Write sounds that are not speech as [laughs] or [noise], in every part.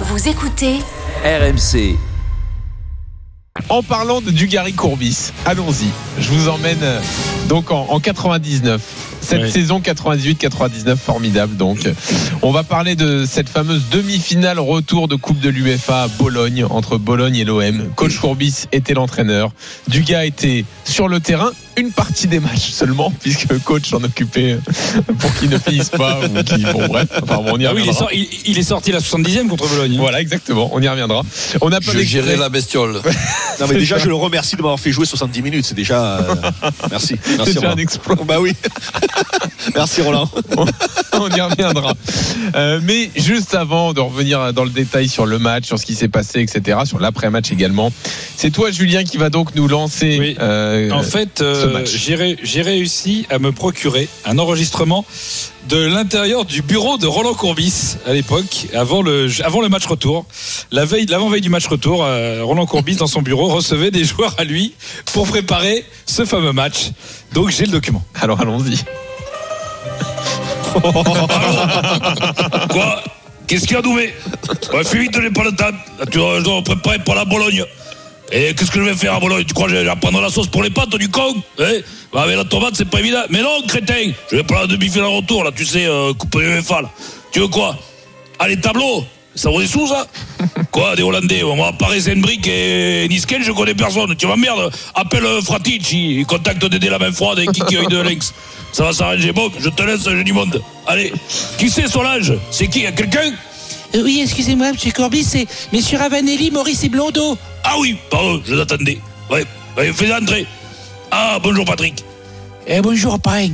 Vous écoutez RMC. En parlant de Dugarry Courbis, allons-y. Je vous emmène euh, donc en, en 99. Cette saison 98-99 formidable donc. On va parler de cette fameuse demi-finale retour de Coupe de l'UEFA à Bologne entre Bologne et l'OM. Coach Courbis était l'entraîneur. Dugas était sur le terrain une partie des matchs seulement [laughs] puisque le coach s'en occupait pour qu'ils ne finissent pas ou [laughs] bon bref, enfin bon, on y Ah oui, il est, reviendra. sorti, il, il est sorti la 70e contre Bologne. Voilà, exactement, on y reviendra. On n'a pas Je gérais la bestiole. [laughs] Non mais déjà je le remercie de m'avoir fait jouer 70 minutes, c'est déjà euh, merci. Merci C'est déjà un Roland. exploit. Bah oui. [laughs] merci Roland. [laughs] [laughs] on y reviendra. Euh, mais juste avant de revenir dans le détail sur le match, sur ce qui s'est passé, etc., sur l'après-match également, c'est toi, Julien, qui va donc nous lancer. Oui. euh, En fait, euh, j'ai ré- j'ai réussi à me procurer un enregistrement de l'intérieur du bureau de Roland Courbis à l'époque, avant le, avant le match retour. La veille, l'avant-veille du match retour, Roland Courbis, dans son bureau, recevait des joueurs à lui pour préparer ce fameux match. Donc j'ai le document. Alors allons-y. [laughs] Quoi? Qu'est-ce qu'il y a Doué Ouais, fais vite, je n'ai pas le temps. Tu dois, je dois préparer pour la Bologne. Et qu'est-ce que je vais faire à Bologne? Tu crois que je vais prendre la sauce pour les pâtes du con? Hein? Bah, Avec la tomate, c'est pas évident. Mais non, crétin Je vais prendre la demi-finale retour, là, tu sais, euh, coupe UEFA, là. Tu veux quoi? Allez, tableau Ça vaut des sous, ça Quoi, des Hollandais Moi, Paris Saint-Brick et Nisken, je connais personne. Tu m'emmerdes Appelle euh, Fratici, il contacte Dédé la main froide et Kiki œil de lynx. Ça va s'arranger. Bon, je te laisse, j'ai du monde. Allez, qui c'est Solange? C'est qui? Quelqu'un? Euh, Oui, excusez-moi, monsieur Courbis, c'est messieurs Ravanelli, Maurice et Blondeau. Ah oui, pardon, je l'attendais. Ouais, ouais fais entrer. Ah, bonjour Patrick. Eh, bonjour, parrain.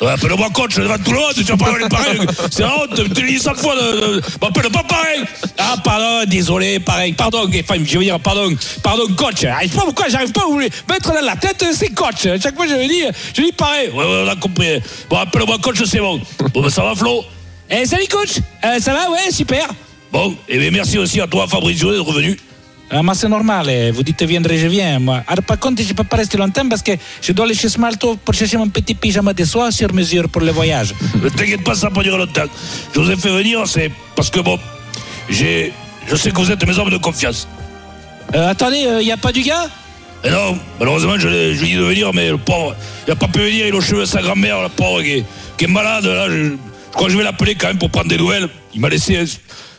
Appelle-moi coach devant tout le monde, tu vas pas les pareils. C'est la honte, tu l'as dit 100 fois. de- de- M'appelle pas pareil. Ah, pardon, désolé, pareil. Pardon, enfin, je veux dire, pardon, pardon, coach. Ah, Je sais pas pourquoi j'arrive pas à vous le mettre dans la tête, c'est coach. Chaque fois, je me dis, je dis pareil. Ouais, ouais, on a compris. Bon, appelle-moi coach, c'est bon. Bon, ben ça va, Flo? Eh, salut, coach. Euh, ça va, ouais, super. Bon, et bien merci aussi à toi, Fabrizio, d'être revenu. Ah, c'est normal. eh. Vous dites viendrai, je viens. Alors, par contre, je peux pas rester longtemps parce que je dois aller chez Smalto pour chercher mon petit pyjama de soie sur mesure pour le voyage. Ne t'inquiète pas, ça va pas durer longtemps. Je vous ai fait venir, c'est parce que bon, j'ai. Je sais que vous êtes mes hommes de confiance. Euh, attendez, il n'y a pas du gars? Et non, malheureusement, je, l'ai- je lui ai dit de venir, mais le pauvre, il n'a pas pu venir, il a aux cheveux de sa grand-mère, le pauvre, qui est, qui est malade. Là, je, je crois que je vais l'appeler quand même pour prendre des nouvelles. Il m'a laissé euh,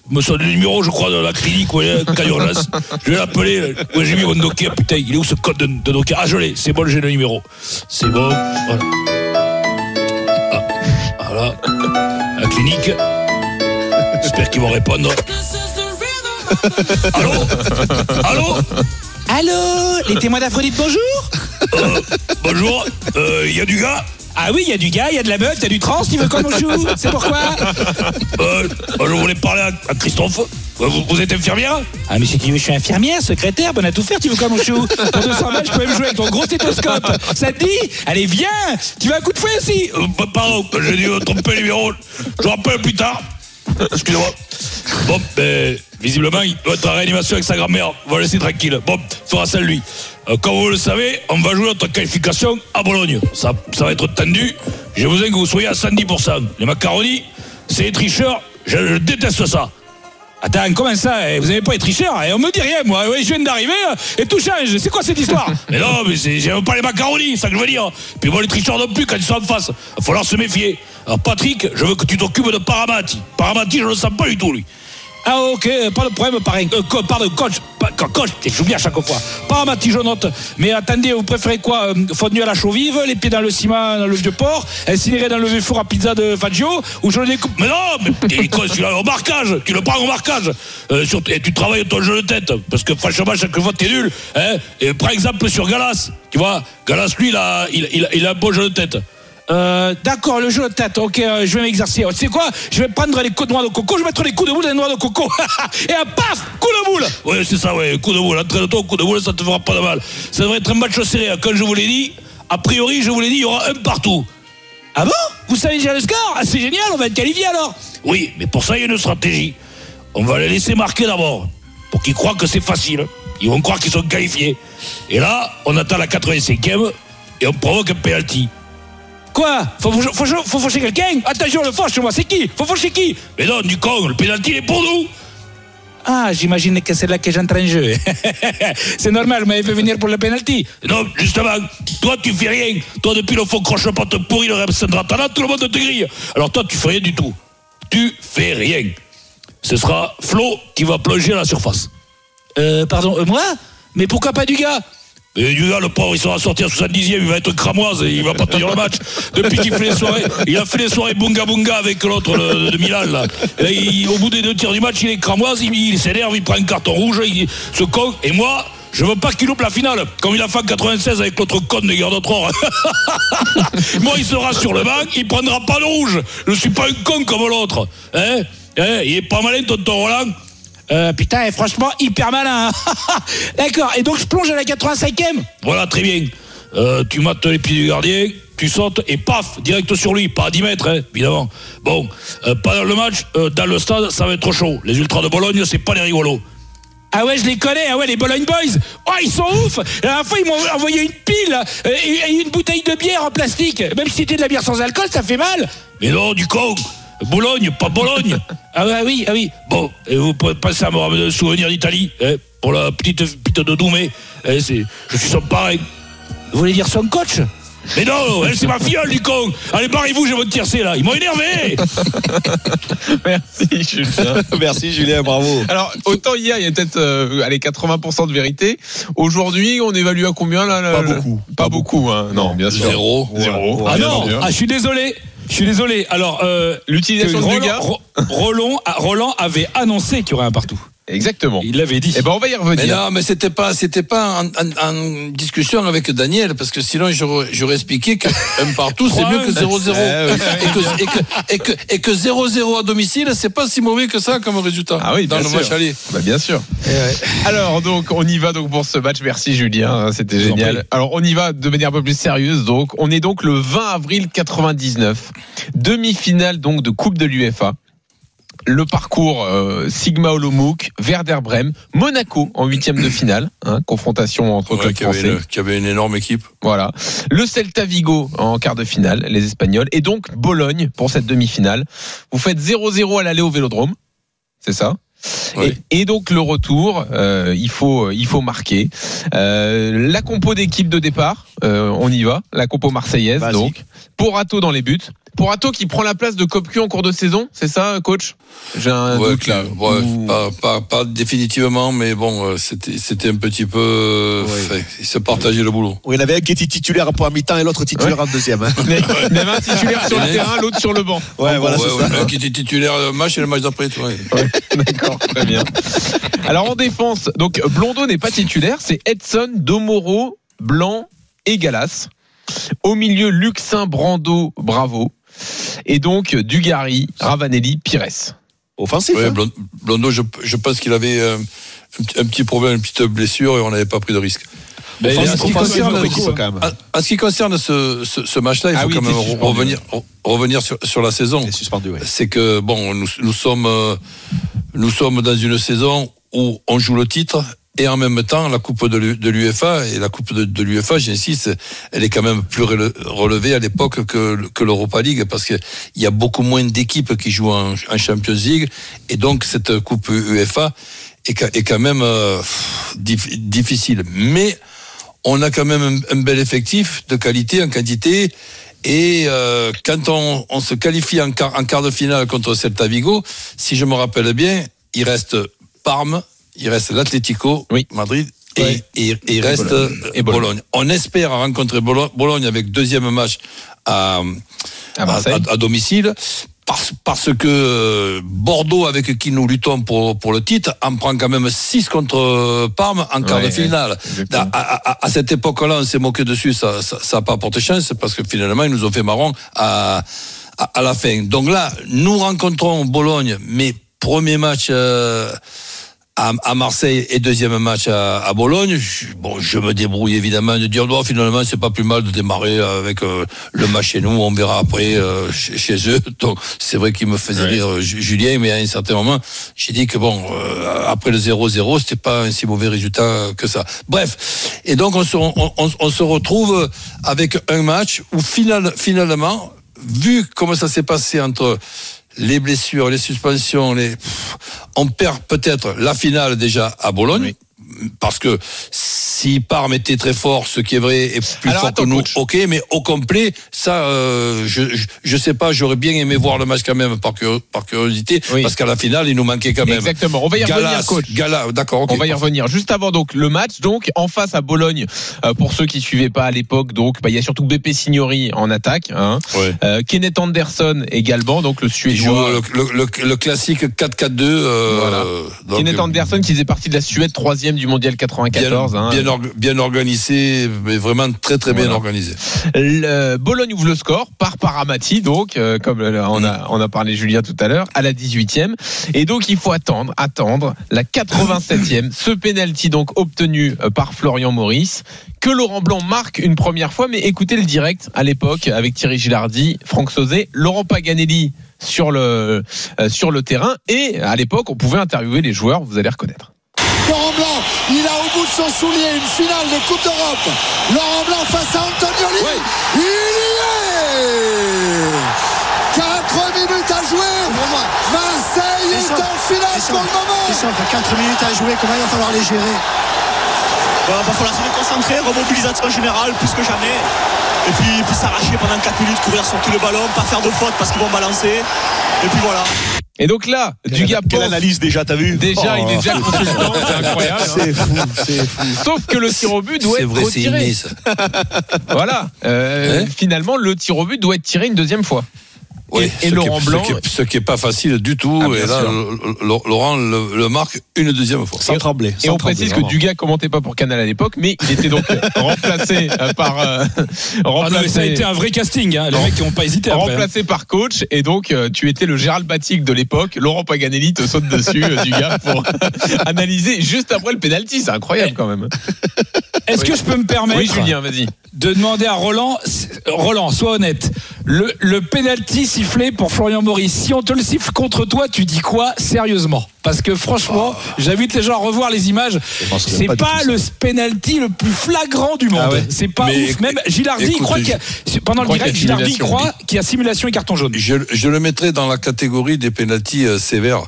me son numéro, je crois, de la clinique, ouais, d'urgence. Je vais l'appeler. Ouais, j'ai mis mon Nokia, putain, il est où ce code de, de Nokia? Ah, je l'ai, c'est bon, j'ai le numéro. C'est bon, voilà. Ah, voilà. La clinique. J'espère qu'ils vont répondre. Allô? Allô? Allô? Les témoins d'Aphrodite, bonjour? Euh, Bonjour, Euh, il y a du gars? Ah oui, il y a du gars, il y a de la meuf, il y a du trans, tu veux qu'on joue C'est pourquoi [laughs] Euh, moi, je voulais parler à, à Christophe. Euh, Vous, vous êtes infirmière Ah mais si tu veux, je suis infirmière, secrétaire, bonne à tout faire, tu veux qu'on nous joue Pour 200 balles, je peux même jouer avec ton gros stéthoscope Ça te dit? Allez, viens Tu veux un coup de fouet aussi? Euh, pa- Pardon, j'ai dû euh, tromper le numéro. Je rappelle plus tard. Excusez-moi. Bon, ben, visiblement, il doit être en réanimation avec sa grand-mère. On va laisser tranquille. Bon, fera ça lui. Euh, comme vous le savez, on va jouer notre qualification à Bologne. Ça, ça va être tendu. J'ai besoin que vous soyez à 110%. Les macaronis, c'est les tricheurs. Je, je déteste ça. Attends, comment ça eh, Vous avez pas les tricheurs et On me dit rien, moi, je viens d'arriver euh, et tout change, c'est quoi cette histoire? [laughs] Mais non, mais j'aime pas les macaronis, c'est ça que je veux dire. Puis moi, les tricheurs non plus, quand ils sont en face. Il va falloir se méfier. Alors, Patrick, je veux que tu t'occupes de Paramati. Paramati, je le sens pas du tout, lui. Ah ok, pas de problème, parrain. Euh, co- coach, co- coach, j'oublie à chaque fois. Pas ma petite note. Mais attendez, vous préférez quoi euh, Fondue à la chaux vive, les pieds dans le ciment, dans le vieux port, incinéré dans le vieux four à pizza de Fangio, ou je le découpe? Mais non, mais t'es con, tu l'as au marquage, tu le prends au marquage. Euh, et tu travailles ton jeu de tête. Parce que franchement, chaque fois, t'es nul. Hein et par exemple, sur Galas, tu vois, Galas, lui, il a, il, il- il a un bon jeu de tête. Euh, D'accord, le jeu de tête. Ok, euh, je vais m'exercer. Tu sais quoi Je vais prendre les coups de noix de coco. Je vais mettre les coups de boule dans les noix de coco. [laughs] Et un paf Coup de boule Ouais, c'est ça, ouais. Coup de boule. Entraîne-toi, coup de boule, ça te fera pas de mal. Ça devrait être un match serré. hein. Comme je vous l'ai dit, a priori, je vous l'ai dit, il y aura un partout. Ah bon? Vous savez déjà le score? Ah, C'est génial, on va être qualifié alors. Oui, mais pour ça, il y a une stratégie. On va les laisser marquer d'abord. Pour qu'ils croient que c'est facile. Ils vont croire qu'ils sont qualifiés. Et là, on attend la 85e et on provoque un penalty. Quoi faut, faut, faut, faut faucher quelqu'un Attention, le fauche, moi, c'est qui Faut faucher qui Mais non, du con, le penalty il est pour nous. Ah, j'imagine que c'est là que j'entre en jeu. [laughs] c'est normal, vous m'avez fait venir pour le penalty. Non, justement, toi tu fais rien. Toi depuis le faux croche-pote pourri, le Rapsendratana, tout le monde te grille. Alors toi tu fais rien du tout. Tu fais rien. Ce sera Flo qui va plonger à la surface. Euh, pardon, euh, moi? Mais pourquoi pas du gars Et gars, le pauvre, il sera sorti à 70e, il va être cramoise et il va pas tenir le match. Depuis qu'il fait les soirées, il a fait les soirées bunga bunga avec l'autre le- de Milan, là. Au bout des deux tirs du match, il est cramoise, il, s'énerve, il prend un carton rouge, il se con. Et moi, je veux pas qu'il loupe la finale, comme il a fait en 96 avec l'autre con des gardes trop. [laughs] moi, il sera sur le banc, il prendra pas de rouge. Je suis pas un con comme l'autre. Hein? Hein? Il est pas malin, tonton Roland euh, Putain, franchement, hyper malin. hein. [laughs] D'accord, et donc je plonge à la 85e Voilà, très bien. Euh, tu mates les pieds du gardien, tu sautes et paf, direct sur lui, pas à 10 mètres, hein, évidemment. Bon, euh, pendant le match, dans le stade, ça va être chaud. Les ultras de Bologne, c'est pas les rigolos. Ah ouais, je les connais, ah ouais, les Bologne Boys. Oh, ils sont ouf. La dernière fois, ils m'ont envoyé une pile et une bouteille de bière en plastique. Même si c'était de la bière sans alcool, ça fait mal. Mais non, du con Bologne, pas Bologne [laughs] Ah ouais, oui, ah oui. Bon, et vous pouvez passer à me ramener un souvenir d'Italie, hein, pour la petite pite de Doumé. Hein, c'est- je suis son parrain. Vous voulez dire son coach? Mais non, elle, c'est ma filleule, du con Allez, barrez-vous, je vais me tiercer, là. Ils m'ont énervé [laughs] Merci Julien. [laughs] Merci Julien, bravo. Alors, autant hier, il y a peut-être euh, allez, 80% de vérité. Aujourd'hui, on évalue à combien là Pas beaucoup. Pas beaucoup, hein. Non, bien sûr. Zéro. Zéro. Ah non, ah, je suis désolé. Je suis désolé. Alors, euh, L'utilisation de Roland, avait annoncé qu'il y aurait un partout. Exactement. Il l'avait dit. Eh ben, on va y Mais revenir. non, mais c'était pas, c'était pas en, en- en discussion avec Daniel, parce que sinon j'aurais, j'aurais expliqué que un partout c'est mieux que 0-0. Eh oui. Et que, et que, et que, et que 0-0 à domicile, c'est pas si mauvais que ça comme résultat. Ah oui, dans bien le sûr. match aller. Bah, bien sûr. Alors donc on y va donc pour ce match. Merci Julien, hein, c'était génial. Alors on y va de manière un peu plus sérieuse. Donc on est donc le 20 avril 99, demi-finale donc de Coupe de l'UEFA. Le parcours euh, Sigma Olomouc, Werder Brême, Monaco en huitième de finale, hein, confrontation entre Ouais, clubs qui, avait français. une, qui avait une énorme équipe. Voilà. Le Celta Vigo en quart de finale, les Espagnols. Et donc Bologne pour cette demi-finale. Vous faites 0-0 à l'aller au Vélodrome. C'est ça Oui. et, et donc le retour, euh, il faut il faut marquer. Euh, la compo d'équipe de départ, euh, on y va. La compo marseillaise Basique. donc. Porato dans les buts. Porato qui prend la place de Copcu en cours de saison, c'est ça, coach? J'ai un Ouais, doute là. ouais, Ou- pas, pas, pas définitivement, mais bon, euh, c'était, un petit peu. euh, Ouais. fait, ils se partageaient le boulot. Oui, il y en avait un qui était titulaire pour un mi-temps et l'autre titulaire en deuxième. hein. Il y avait un titulaire sur le terrain, l'autre sur le banc. Ouais, voilà, ouais, c'est ouais, ça. mec qui était titulaire le match et le match d'après, toi. [laughs] D'accord, très bien. Alors en défense, donc Blondeau n'est pas titulaire, c'est Edson, Domoro, Blanc et Galas. Au milieu, Luxin, Brando, Bravo. Et donc Dugarry, Ravanelli, Pires. Offensif. Ouais, hein. Blon- Blondeau, je, je pense qu'il avait euh, un, petit- un petit problème, une petite blessure et on n'avait pas pris de risque. Mais Offensif, en ce qui concerne- offensif, quand même. En, en ce qui concerne ce, ce, ce match-là, il Ah faut oui, quand même suspendu. revenir, revenir sur, sur la saison. Ouais. C'est que bon, nous, nous sommes euh, nous sommes dans une saison où on joue le titre et en même temps la coupe de l'U- de l'UEFA et la coupe de, de l'UEFA, j'insiste, elle est quand même plus rele- relevée à l'époque que, l'Europa League parce que il y a beaucoup moins d'équipes qui jouent en, Champions League et donc cette coupe UEFA est, quand même euh, difficile. Mais on a quand même un, bel effectif de qualité en quantité. Et euh, quand on, se qualifie en quart de finale contre Celta Vigo, si je me rappelle bien, il reste Parme, il reste l'Atlético Oui. Madrid et, Ouais. et- et il reste Bologne. Et Bologne. Bologne. On espère rencontrer Bolo- Bologne avec deuxième match à, À Marseille. à- à domicile. parce, parce que euh, Bordeaux, avec qui nous luttons pour, pour le titre, en prend quand même 6 contre euh, Parme en quart Ouais, de finale. À, cette époque-là, on s'est moqué dessus, ça n'a ça, ça pas apporté chance, parce que finalement, ils nous ont fait marron à, à, à la fin. Donc là, nous rencontrons Bologne, mais premier match... euh, à, à Marseille et deuxième match à, à Bologne. Je, bon, je me débrouille évidemment de dire non, finalement c'est pas plus mal de démarrer avec euh, le match chez nous. On verra après euh, chez, chez eux. [laughs] Donc c'est vrai qu'il me faisait rire euh, Ju- Julien, mais à un certain moment j'ai dit que bon euh, après le 0-0 c'était pas un si mauvais résultat que ça. Bref, et donc on se, on, on- on se retrouve avec un match où final, finalement, vu comment ça s'est passé entre les blessures, les suspensions, les... on perd peut-être la finale déjà à Bologne. Parce que si Parme était très fort, ce qui est vrai, et plus Alors, fort attends, que nous, coach. ok, mais au complet, ça, euh, je, je, je sais pas, j'aurais bien aimé voir le match quand même par, par curiosité, Oui. parce qu'à la finale, il nous manquait quand même. Exactement. On va y revenir, Galas, coach. Gala, d'accord, ok. On va y revenir. Juste avant donc le match, donc en face à Bologne, euh, pour ceux qui suivaient pas à l'époque, donc bah, il y a surtout BP Signori en attaque, hein. Ouais. Euh, Kenneth Anderson également, donc le joue Suédois. le, le, le- le classique 4-4-2. euh, Voilà. donc, Kenneth Anderson qui faisait partie de la Suède troisième du mondial 94. bien, hein. bien, org- bien organisé, mais vraiment très très bien organisé. Le Bologne ouvre le score par Paramati, donc euh, comme on a on a parlé Julien tout à l'heure, à la 18e. Et donc il faut attendre, attendre la 87e, [laughs] ce penalty donc obtenu euh, par Florian Maurice, que Laurent Blanc marque une première fois. Mais écoutez le direct à l'époque avec Thierry Gilardi, Franck Sauzet, Laurent Paganelli sur le euh, sur le terrain. Et à l'époque, on pouvait interviewer les joueurs. Vous allez reconnaître. Laurent Blanc, il a au bout de son soulier une finale de Coupe d'Europe. Laurent Blanc face à Antonioli. Il y est 4 minutes à jouer. Marseille est en finale pour le moment. Christophe, 4 minutes à jouer, comment il va falloir les gérer Il va falloir se concentrer, remobilisation générale, plus que jamais. Et puis, puis s'arracher pendant 4 minutes, courir sur tout le ballon, pas faire de faute parce qu'ils vont balancer. Et puis voilà. Et donc là, Dugas Quelle analyse déjà, t'as vu Déjà, il est déjà [laughs] Oh. consultant, c'est incroyable. hein. C'est fou, c'est fou. Sauf que le tir au but doit C'est être vrai, c'est retiré. inné, ça. Voilà. Euh, Hein finalement, le tir au but doit être tiré une deuxième fois. Oui, et ce Laurent qui est, Blanc- Ce qui, est, ce qui est pas facile du tout. Ah, et là, Laurent le, le marque une deuxième fois. Sans trembler. Et sans on trembler, précise que. Dugas commentait pas pour Canal à l'époque, mais il était donc [laughs] remplacé euh, par euh, Ah non, ça a été un vrai casting. Hein. Les mecs qui n'ont pas hésité après. hein. remplacé par coach. Et donc, euh, tu étais le Gérald Batic de l'époque. Laurent Paganelli te saute dessus, euh, Dugas, pour [laughs] analyser juste après le penalty. C'est incroyable quand même. Est-ce que je peux me permettre Oui, Julien, vas-y. de demander à Roland, Roland, sois honnête, le, le penalty sifflé pour Florian Maurice, si on te le siffle contre toi, tu dis quoi sérieusement? Parce que franchement, j'invite les gens à revoir les images. C'est pas pas, le penalty le plus flagrant du monde. Ah ouais C'est pas Mais ouf. Même Gilardi écoute, croit qu'il y a, pendant le direct, Gilardi simulation. croit qu'il y a simulation et carton jaune. Je, je le mettrais dans la catégorie des pénalties euh, sévères.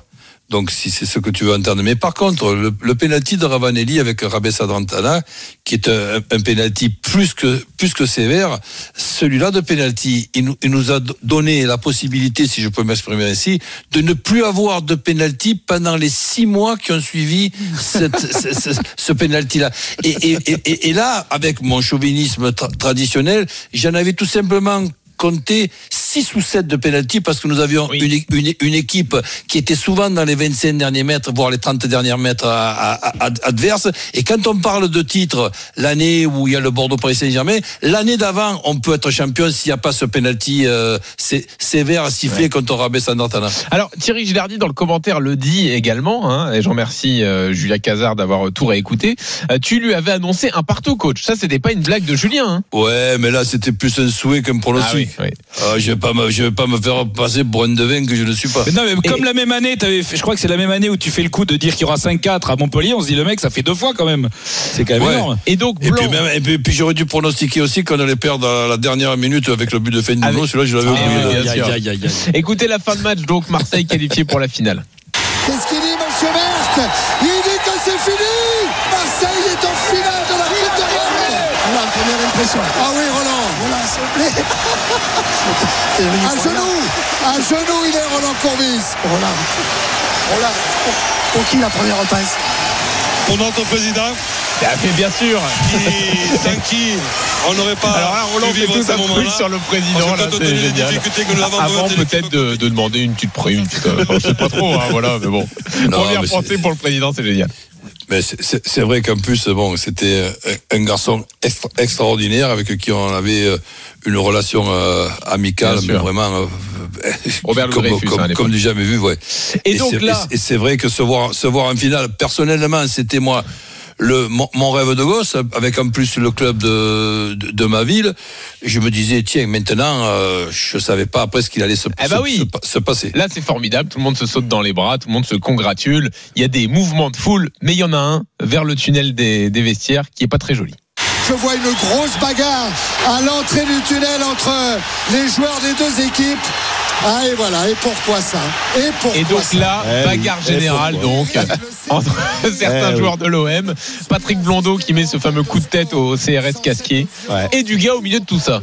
Donc, si c'est ce que tu veux entendre. Mais par contre, le, le pénalty de Ravanelli avec Rabé Sadrantana, qui est un, un pénalty plus que, plus que sévère, celui-là de pénalty, il, nous- il nous a do- donné la possibilité, si je peux m'exprimer ainsi, de ne plus avoir de pénalty pendant les six mois qui ont suivi cette, [laughs] ce, ce, ce pénalty-là. Et, et, et, et là, avec mon chauvinisme tra- traditionnel, j'en avais tout simplement compté 6 ou 7 de pénalty parce que nous avions Oui. une, une, une équipe qui était souvent dans les 25 derniers mètres, voire les 30 derniers mètres à- à- à- adverses. Et quand on parle de titre, l'année où il y a le Bordeaux Paris Saint-Germain, l'année d'avant, on peut être champion s'il n'y a pas ce pénalty euh, sé- sévère sifflé contre Rabé Sandantana. Alors Thierry Gilardi dans le commentaire le dit également, hein, et je remercie euh, Julia Cazard d'avoir tout réécouté. Euh, tu lui avais annoncé un partout coach. Ça c'était pas une blague de Julien. Hein. Ouais, mais là, c'était plus un souhait qu'un pronostic. Ah oui, oui. Ah, je vais pas me, je vais pas me faire passer pour un devin que je ne suis pas. Mais non, mais comme Et- la même année, fait- je crois que c'est la même année où tu fais le coup de dire qu'il y aura 5-4 à Montpellier, on se dit le mec, ça fait deux fois quand même. C'est quand même Ouais. énorme. Et donc Et Blanc, puis, même, et puis, puis j'aurais dû pronostiquer aussi qu'on allait perdre à la dernière minute avec le but de Feignono. Avec- Celui-là, je l'avais Ah, oublié. écoutez la fin de match donc Marseille qualifié pour la finale. Qu'est-ce qu'il dit, monsieur Merck Il dit que c'est fini Marseille est en finale de la Coupe d'Europe Voilà, Ah oui, Roland Voilà, s'il vous plaît. [laughs] À genoux À genoux, il est Roland Courbis Roland. Roland, pour, pour qui la première passe pour notre président mais bien sûr. Qui, sans qui? On n'aurait pas. Alors là, Roland fait vivre tout ce un truc sur le président. Là, c'est génial. Avant peut-être de, de demander une petite prime, une petite. euh, je sais pas trop, hein, voilà, mais bon. [laughs] Non, Première mais pensée c'est- pour le président, c'est génial. Mais c'est- vrai qu'en plus, bon, c'était euh, un garçon extra- extraordinaire avec qui on avait euh, une relation euh, amicale, mais vraiment euh, [laughs] Robert comme, hein, comme du jamais vu. Ouais. Et donc c'est- là- et c'est vrai que se voir, se voir en finale, personnellement, c'était moi. Le, mon, mon rêve de gosse, avec en plus le club de, de, de ma ville, je me disais, tiens, maintenant, euh, je savais pas après ce qu'il allait se, Eh ben se- oui. se pa- se passer. Là, c'est formidable. Tout le monde se saute dans les bras, tout le monde se congratule. Il y a des mouvements de foule, mais il y en a un vers le tunnel des, des vestiaires qui est pas très joli. Je vois une grosse bagarre à l'entrée du tunnel entre les joueurs des deux équipes. Ah et voilà, et pourquoi ça? Et pourquoi Et donc ça? là, Eh oui. bagarre Et générale donc [laughs] entre certains Eh oui. joueurs de l'OM, Patrick Blondeau qui met ce fameux coup de tête au CRS Casquier Ouais. et du gars au milieu de tout ça.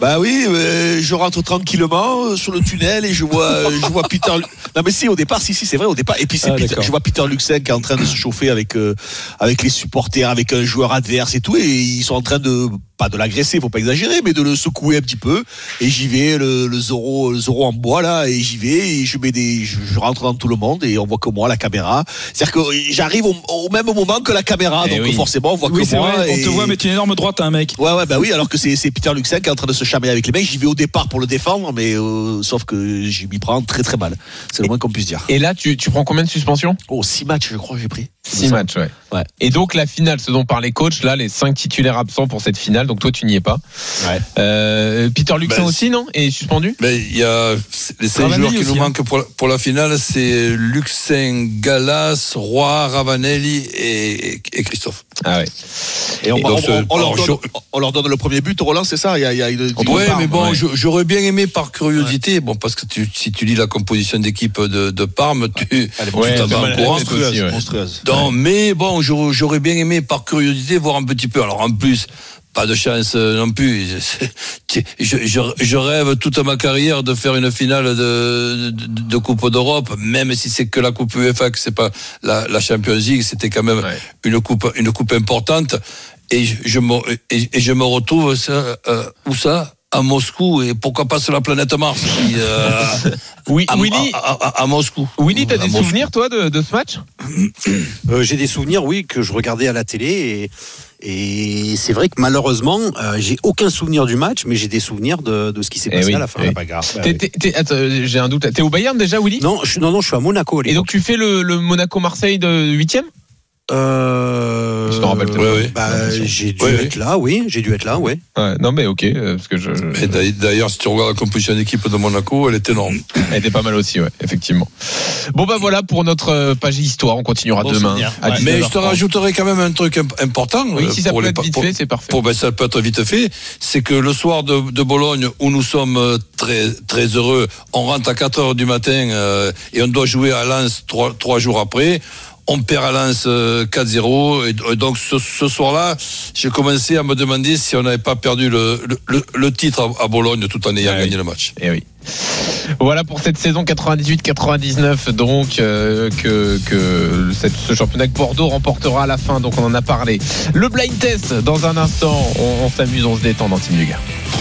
Bah oui, euh, je rentre tranquillement euh, sur le tunnel et je vois, euh, je vois Peter. [laughs] Non mais si, au départ, si si, c'est vrai, au départ. Et puis c'est Ah, Peter- je vois Peter Luxen qui est en train de se chauffer avec euh, avec les supporters, avec un joueur adverse et tout, et ils sont en train de pas de l'agresser, faut pas exagérer, mais de le secouer un petit peu. Et j'y vais, le, le Zoro, le Zoro en bois là, et j'y vais, et je mets des, je, je rentre dans tout le monde et on voit que moi la caméra. C'est-à-dire que j'arrive au, au même moment que la caméra, Eh donc oui. forcément on voit Oui, que moi. vrai, on et- te voit mettre une énorme droite à un mec. Ouais, ouais, bah oui, alors que c'est c'est Peter Luxen qui est en train de se chamailler avec les mecs. J'y vais au départ pour le défendre, mais euh, sauf que je m'y prends très très mal. C'est le moins qu'on puisse dire. Et là, tu, tu prends combien de suspensions? Oh, six matchs, je crois, j'ai pris. Six matchs, ouais. Ouais. Et donc la finale, ce dont parlait les coachs, là, les cinq titulaires absents pour cette finale. Donc toi, tu n'y es pas. Ouais. Euh, Peter Luxen Ben, aussi, non? Est suspendu? Mais il y a les cinq Ravanelli joueurs qui aussi, nous hein. manquent pour la, pour la finale, c'est Luxen, Galas, Roy, Ravanelli et, et Christophe. Ah ouais. Et on, Et donc, on- on- on leur donne, je- on leur donne le premier but, Roland, c'est ça? Il y a, il y a une. Ouais, mais bon, ouais. j'aurais bien aimé par curiosité, bon, parce que tu- si tu lis la composition d'équipe de, de Parme, tu, t'en vas courant. mais bon, j'aurais j'aurais bien aimé par curiosité voir un petit peu. Alors en plus, pas de chance euh, non plus. [laughs] Je, je, je- je rêve toute ma carrière de faire une finale de, de, de Coupe d'Europe, même si c'est que la Coupe UEFA, que c'est pas la, la Champions League, c'était quand même Ouais. une coupe une coupe importante. Et je, je me et, et je me retrouve ça euh, où ça? À Moscou et pourquoi pas sur la planète Mars si, euh, [laughs] Oui, à, Willy, à- à- à Moscou. Willy, t'as des Moscou. souvenirs, toi, de, de ce match? Euh, j'ai des souvenirs, oui, que je regardais à la télé et, et c'est vrai que malheureusement, euh, j'ai aucun souvenir du match, mais j'ai des souvenirs de, de ce qui s'est Eh passé oui, à la fin. oui. Pas grave. T'es- t'es- t'es- attends, J'ai un doute. T'es au Bayern déjà, Willy? Non, je, non, non, je suis à Monaco. à Et donc tu fais le, le Monaco-Marseille de 8 Euh, Je rappelle Ouais, ouais. bah, j'ai dû Ouais, être là, oui, j'ai dû être là, oui. ouais, Non mais ok, euh, parce que je, d'ailleurs- D'ailleurs, si tu regardes la composition d'équipe de Monaco, elle est énorme. elle était pas mal aussi, ouais, effectivement. Bon bah voilà pour notre euh, page histoire. On continuera Bon demain. à. Mais 19h30. je te rajouterai quand même un truc imp- important. Oui, euh, si ça peut être vite pour- fait, c'est parfait. Pour, ben, ça peut être vite fait. C'est que le soir de, de Bologne, où nous sommes euh, très, très heureux, on rentre à 4 heures du matin euh, et on doit jouer à Lens trois, trois jours après. On perd à Lens euh, 4-0. Et, et donc ce, ce soir-là, j'ai commencé à me demander si on n'avait pas perdu le, le, titre à, Bologne tout en ayant Ah oui. gagné le match. Eh oui. Voilà pour cette saison 98-99 donc euh, que, que cette- ce championnat que Bordeaux remportera à la fin donc on en a parlé. Le blind test dans un instant, on, on s'amuse, on se détend dans Team.